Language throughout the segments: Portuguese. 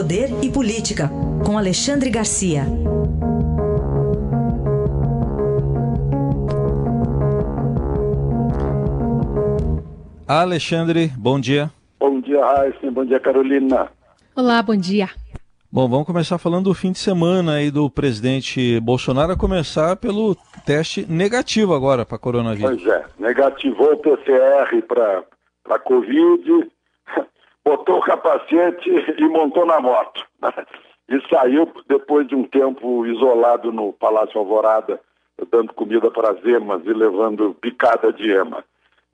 Poder e Política, com Alexandre Garcia. Alexandre, bom dia. Bom dia, Raíssa. Bom dia, Carolina. Olá, bom dia. Bom, vamos começar falando do fim de semana aí do presidente Bolsonaro, a começar pelo teste negativo agora para coronavírus. Pois é, negativou o PCR para a Covid, capacete e montou na moto. E saiu depois de um tempo isolado no Palácio Alvorada, dando comida para as emas e levando picada de ema.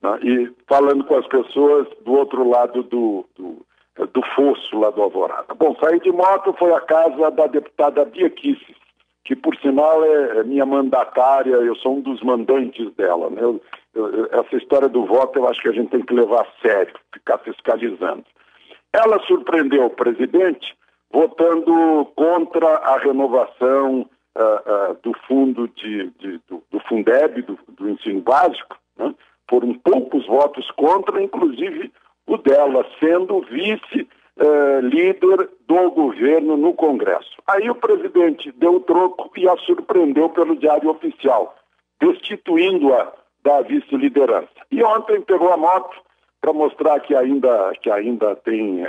Né? E falando com as pessoas do outro lado do, do, do fosso lá do Alvorada. Bom, saí de moto, foi à casa da deputada Bia Kisses, que por sinal é, é minha mandatária, eu sou um dos mandantes dela. Né? Eu, eu, essa história do voto eu acho que a gente tem que levar a sério, ficar fiscalizando. Ela surpreendeu o presidente votando contra a renovação uh, uh, do fundo de, de do, do, Fundeb, do, do ensino básico, né? foram poucos votos contra, inclusive o dela, sendo vice-líder uh, do governo no Congresso. Aí o presidente deu o troco e a surpreendeu pelo Diário Oficial, destituindo-a da vice-liderança. E ontem pegou a moto para mostrar que ainda, que ainda tem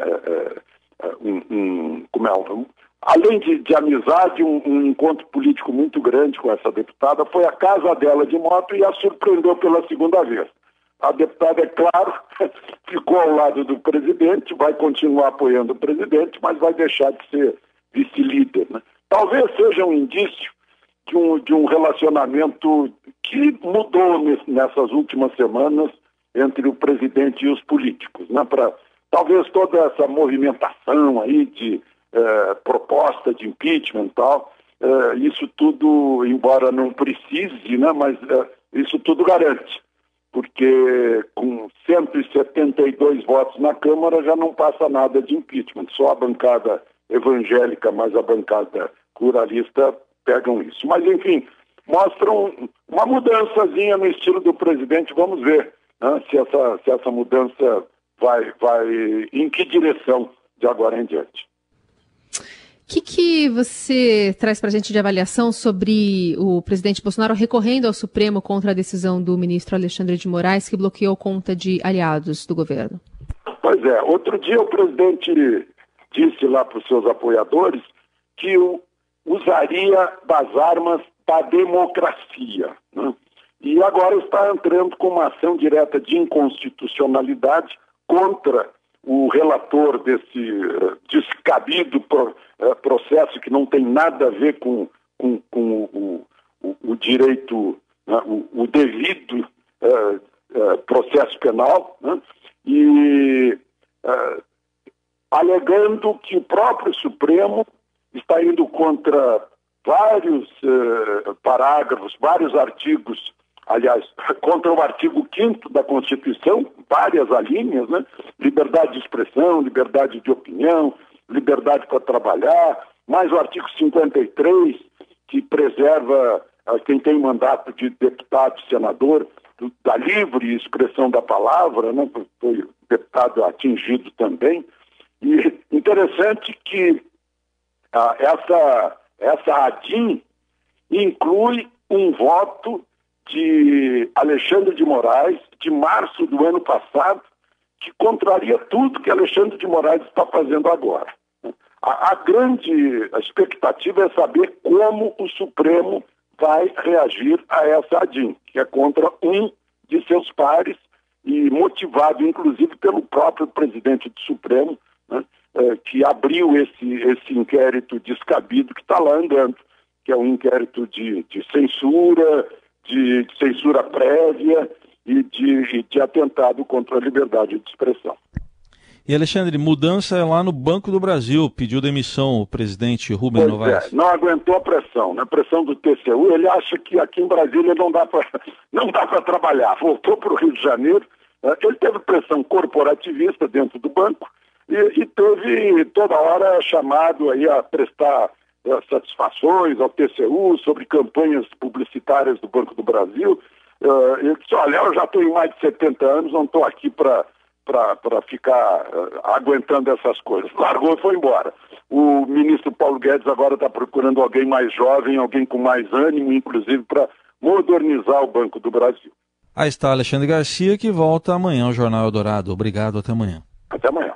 um, um, como é, um, além de, de amizade, um, um, encontro político muito grande com essa deputada, foi a casa dela de moto e a surpreendeu pela segunda vez. A deputada, é claro, ficou ao lado do presidente, vai continuar apoiando o presidente, mas vai deixar de ser vice-líder. Né? Talvez seja um indício de um, de um relacionamento que mudou nessas últimas semanas entre o presidente e os políticos, né? Para talvez toda essa movimentação aí de eh, proposta de impeachment e tal, eh, isso tudo, embora não precise, né? Mas eh, isso tudo garante, porque com 172 votos na Câmara já não passa nada de impeachment, só a bancada evangélica mais a bancada pluralista pegam isso. Mas enfim, mostram uma mudançazinha no estilo do presidente, vamos ver né, se, essa, se essa mudança vai, vai em que direção de agora em diante. O que, que você traz para a gente de avaliação sobre o presidente Bolsonaro recorrendo ao Supremo contra a decisão do ministro Alexandre de Moraes, que bloqueou conta de aliados do governo? Pois é, outro dia o presidente disse lá para os seus apoiadores que usaria das armas da democracia. Né? E agora está entrando com uma ação direta de inconstitucionalidade contra o relator desse uh, descabido uh, processo que não tem nada a ver com, com, com o, o, o, direito, né, o, o, devido uh, processo penal, né, e alegando que o próprio Supremo está indo contra vários parágrafos, vários artigos aliás, contra o artigo 5 da Constituição, várias alíneas, né? Liberdade de expressão, liberdade de opinião, liberdade para trabalhar, mais o artigo 53, que preserva uh, quem tem mandato de deputado, senador, do, da livre expressão da palavra, né? Foi deputado atingido também. E interessante que uh, essa, essa ADIM inclui um voto de Alexandre de Moraes, de março do ano passado, que contraria tudo que Alexandre de Moraes está fazendo agora. A, a grande expectativa é saber como o Supremo vai reagir a essa ADIM, que é contra um de seus pares e motivado, inclusive, pelo próprio presidente do Supremo, né, é, que abriu esse, esse inquérito descabido que está lá andando, que é um inquérito de, de censura, de censura prévia e de, de atentado contra a liberdade de expressão. E Alexandre, mudança é lá no Banco do Brasil, pediu demissão o presidente Rubem pois Novaes. É, não aguentou a pressão, né? pressão do TCU, ele acha que aqui em Brasília não dá para não dá para trabalhar. Voltou para o Rio de Janeiro, né? ele teve pressão corporativista dentro do banco e, e teve toda hora chamado aí a prestar satisfações ao TCU sobre campanhas publicitárias do Banco do Brasil. Uh, ele disse, olha, eu já tenho mais de 70 anos, não estou aqui para para ficar uh, aguentando essas coisas. Largou e foi embora. O ministro Paulo Guedes agora está procurando alguém mais jovem, alguém com mais ânimo, inclusive para modernizar o Banco do Brasil. Aí está Alexandre Garcia, que volta amanhã ao Jornal Eldorado. Obrigado, até amanhã. Até amanhã.